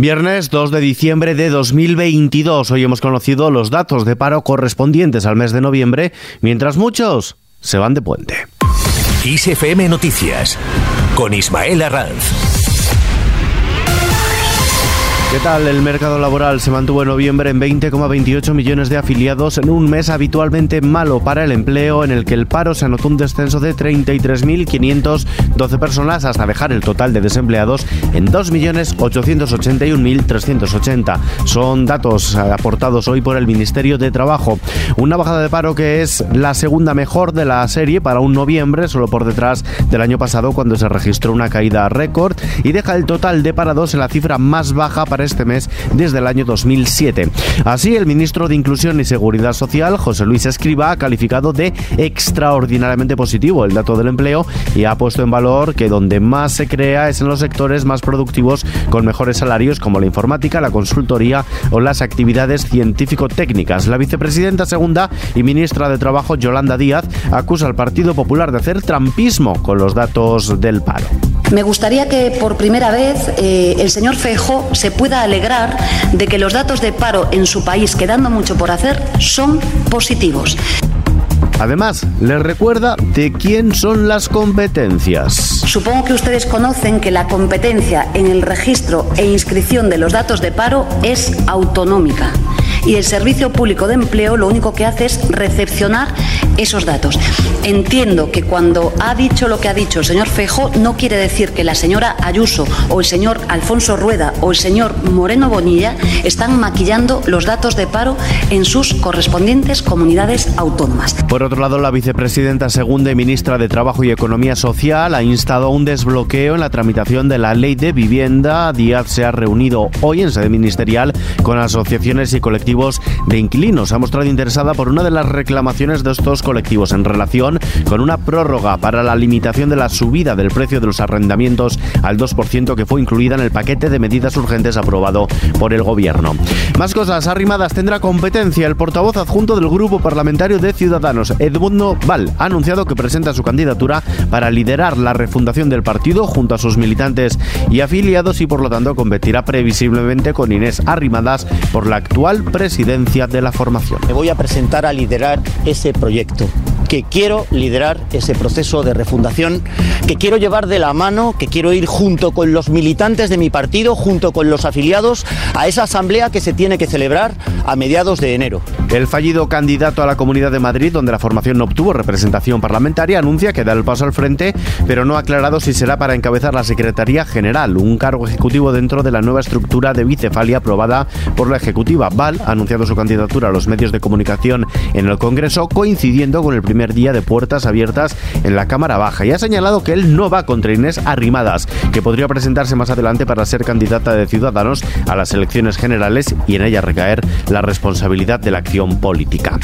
Viernes 2 de diciembre de 2022. Hoy hemos conocido los datos de paro correspondientes al mes de noviembre, mientras muchos se van de puente. ISFM Noticias con Ismael Arranz. ¿Qué tal? El mercado laboral se mantuvo en noviembre en 20,28 millones de afiliados en un mes habitualmente malo para el empleo en el que el paro se anotó un descenso de 33.512 personas hasta dejar el total de desempleados en 2.881.380. Son datos aportados hoy por el Ministerio de Trabajo. Una bajada de paro que es la segunda mejor de la serie para un noviembre, solo por detrás del año pasado cuando se registró una caída récord y deja el total de parados en la cifra más baja para este mes desde el año 2007. Así, el ministro de Inclusión y Seguridad Social, José Luis Escriba, ha calificado de extraordinariamente positivo el dato del empleo y ha puesto en valor que donde más se crea es en los sectores más productivos con mejores salarios como la informática, la consultoría o las actividades científico-técnicas. La vicepresidenta segunda y ministra de Trabajo, Yolanda Díaz, acusa al Partido Popular de hacer trampismo con los datos del paro. Me gustaría que por primera vez eh, el señor Fejo se pueda alegrar de que los datos de paro en su país, quedando mucho por hacer, son positivos. Además, les recuerda de quién son las competencias. Supongo que ustedes conocen que la competencia en el registro e inscripción de los datos de paro es autonómica y el Servicio Público de Empleo lo único que hace es recepcionar esos datos. Entiendo que cuando ha dicho lo que ha dicho el señor Fejo, no quiere decir que la señora Ayuso o el señor Alfonso Rueda o el señor Moreno Bonilla están maquillando los datos de paro en sus correspondientes comunidades autónomas. Por otro lado, la vicepresidenta segunda y ministra de Trabajo y Economía Social ha instado un desbloqueo en la tramitación de la ley de vivienda. Díaz se ha reunido hoy en sede ministerial con asociaciones y colectivos de inquilinos. Ha mostrado interesada por una de las reclamaciones de estos colectivos en relación con una prórroga para la limitación de la subida del precio de los arrendamientos al 2% que fue incluida en el paquete de medidas urgentes aprobado por el gobierno. Más cosas, arrimadas tendrá competencia. El portavoz adjunto del Grupo Parlamentario de Ciudadanos, Edmundo Val, ha anunciado que presenta su candidatura para liderar la refundación del partido junto a sus militantes y afiliados y por lo tanto competirá previsiblemente con Inés Arrimadas por la actual presidencia de la formación. Me voy a presentar a liderar ese proyecto Exacto. Que quiero liderar ese proceso de refundación, que quiero llevar de la mano, que quiero ir junto con los militantes de mi partido, junto con los afiliados, a esa asamblea que se tiene que celebrar a mediados de enero. El fallido candidato a la Comunidad de Madrid, donde la formación no obtuvo representación parlamentaria, anuncia que da el paso al frente, pero no ha aclarado si será para encabezar la Secretaría General, un cargo ejecutivo dentro de la nueva estructura de bicefalia aprobada por la Ejecutiva. Val ha anunciado su candidatura a los medios de comunicación en el Congreso, coincidiendo con el primer día de puertas abiertas en la Cámara Baja, y ha señalado que él no va contra Inés Arrimadas, que podría presentarse más adelante para ser candidata de Ciudadanos a las elecciones generales y en ella recaer la responsabilidad de la acción política.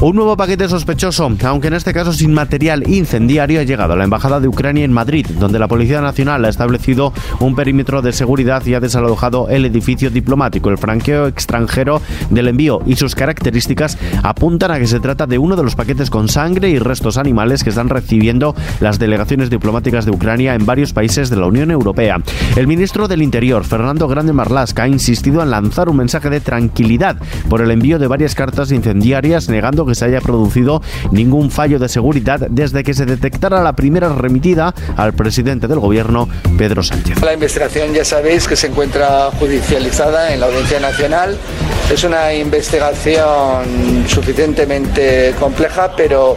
Un nuevo paquete sospechoso, aunque en este caso sin material incendiario, ha llegado a la Embajada de Ucrania en Madrid, donde la Policía Nacional ha establecido un perímetro de seguridad y ha desalojado el edificio diplomático. El franqueo extranjero del envío y sus características apuntan a que se trata de uno de los paquetes con sangre y restos animales que están recibiendo las delegaciones diplomáticas de Ucrania en varios países de la Unión Europea. El ministro del Interior, Fernando Grande Marlaska, ha insistido en lanzar un mensaje de tranquilidad por el envío de varias cartas incendiarias, negando que se haya producido ningún fallo de seguridad desde que se detectara la primera remitida al presidente del gobierno, Pedro Sánchez. La investigación ya sabéis que se encuentra judicializada en la Audiencia Nacional. Es una investigación suficientemente compleja, pero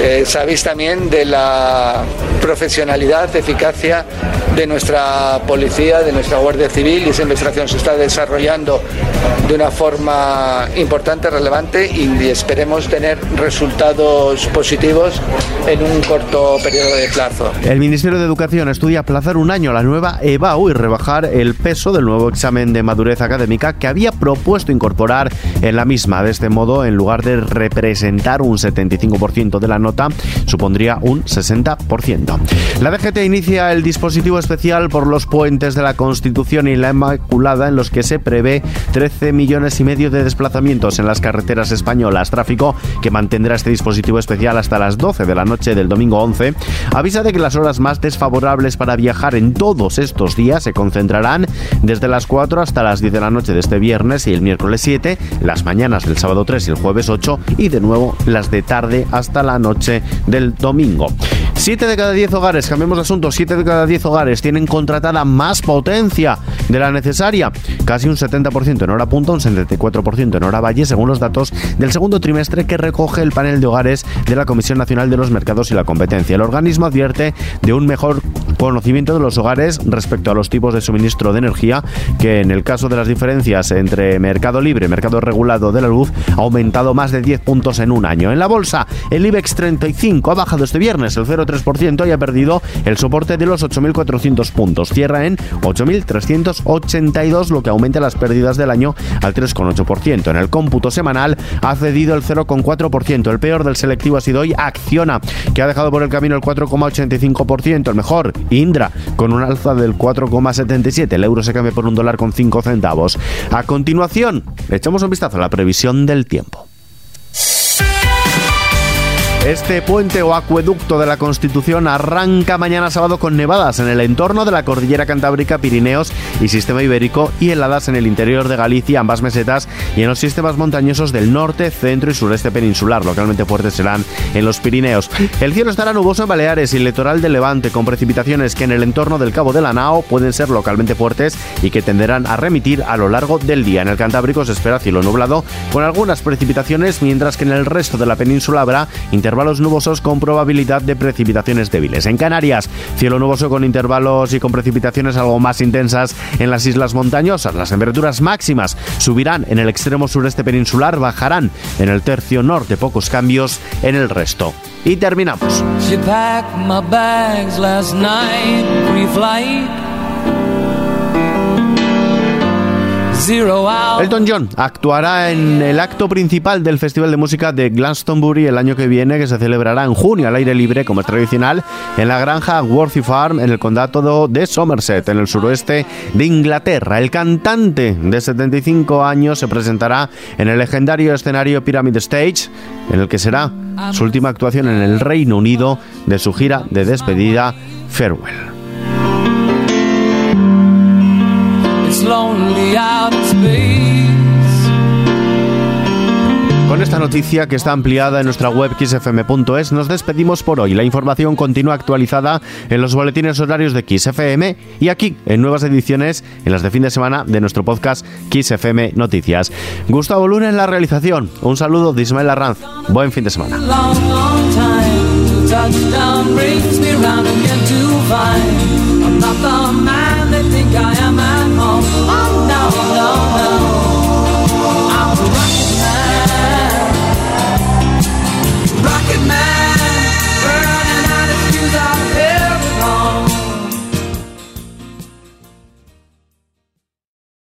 eh, sabéis también de la profesionalidad, eficacia de nuestra policía, de nuestra Guardia Civil y esa investigación se está desarrollando de una forma importante, relevante y esperemos tener resultados positivos en un corto periodo de plazo. El Ministerio de Educación estudia aplazar un año la nueva EBAU y rebajar el peso del nuevo examen de madurez académica que había propuesto incorporar en la misma. De este modo, en lugar de representar un 75% de la nota, supondría un 60%. 1%. La DGT inicia el dispositivo especial por los puentes de la Constitución y la Inmaculada en los que se prevé 13 millones y medio de desplazamientos en las carreteras españolas. Tráfico que mantendrá este dispositivo especial hasta las 12 de la noche del domingo 11. Avisa de que las horas más desfavorables para viajar en todos estos días se concentrarán desde las 4 hasta las 10 de la noche de este viernes y el miércoles 7, las mañanas del sábado 3 y el jueves 8 y de nuevo las de tarde hasta la noche del domingo. 7 de cada 10 hogares, cambiemos de asunto, 7 de cada 10 hogares tienen contratada más potencia de la necesaria, casi un 70% en hora punta, un 74% en hora valle, según los datos del segundo trimestre que recoge el panel de hogares de la Comisión Nacional de los Mercados y la Competencia. El organismo advierte de un mejor conocimiento de los hogares respecto a los tipos de suministro de energía, que en el caso de las diferencias entre mercado libre y mercado regulado de la luz ha aumentado más de 10 puntos en un año. En la bolsa, el IBEX 35 ha bajado este viernes el 0,3% y ha perdido el soporte de los 8.400 puntos. Cierra en 8.382, lo que aumenta las pérdidas del año al 3,8%. En el cómputo semanal ha cedido el 0,4%. El peor del selectivo ha sido hoy Acciona, que ha dejado por el camino el 4,85%. El mejor, Indra, con un alza del 4,77. El euro se cambia por un dólar con 5 centavos. A continuación, echamos un vistazo a la previsión del tiempo. Este puente o acueducto de la Constitución arranca mañana sábado con nevadas en el entorno de la cordillera cantábrica, Pirineos y sistema ibérico y heladas en el interior de Galicia, ambas mesetas y en los sistemas montañosos del norte, centro y sureste peninsular. Localmente fuertes serán en los Pirineos. El cielo estará nuboso en Baleares y el litoral de Levante con precipitaciones que en el entorno del Cabo de la Nao pueden ser localmente fuertes y que tenderán a remitir a lo largo del día. En el Cantábrico se espera cielo nublado con algunas precipitaciones, mientras que en el resto de la península habrá intervalos intervalos nubosos con probabilidad de precipitaciones débiles. En Canarias, cielo nuboso con intervalos y con precipitaciones algo más intensas en las islas montañosas. Las temperaturas máximas subirán en el extremo sureste peninsular, bajarán en el tercio norte, pocos cambios en el resto. Y terminamos. Elton John actuará en el acto principal del Festival de Música de Glastonbury el año que viene, que se celebrará en junio al aire libre, como es tradicional, en la granja Worthy Farm, en el condado de Somerset, en el suroeste de Inglaterra. El cantante de 75 años se presentará en el legendario escenario Pyramid Stage, en el que será su última actuación en el Reino Unido de su gira de despedida Farewell. Con noticia que está ampliada en nuestra web xfm.es nos despedimos por hoy. La información continúa actualizada en los boletines horarios de XFM y aquí en nuevas ediciones en las de fin de semana de nuestro podcast XFM Noticias. Gustavo Luna en la realización. Un saludo de Ismael Arranz. Buen fin de semana.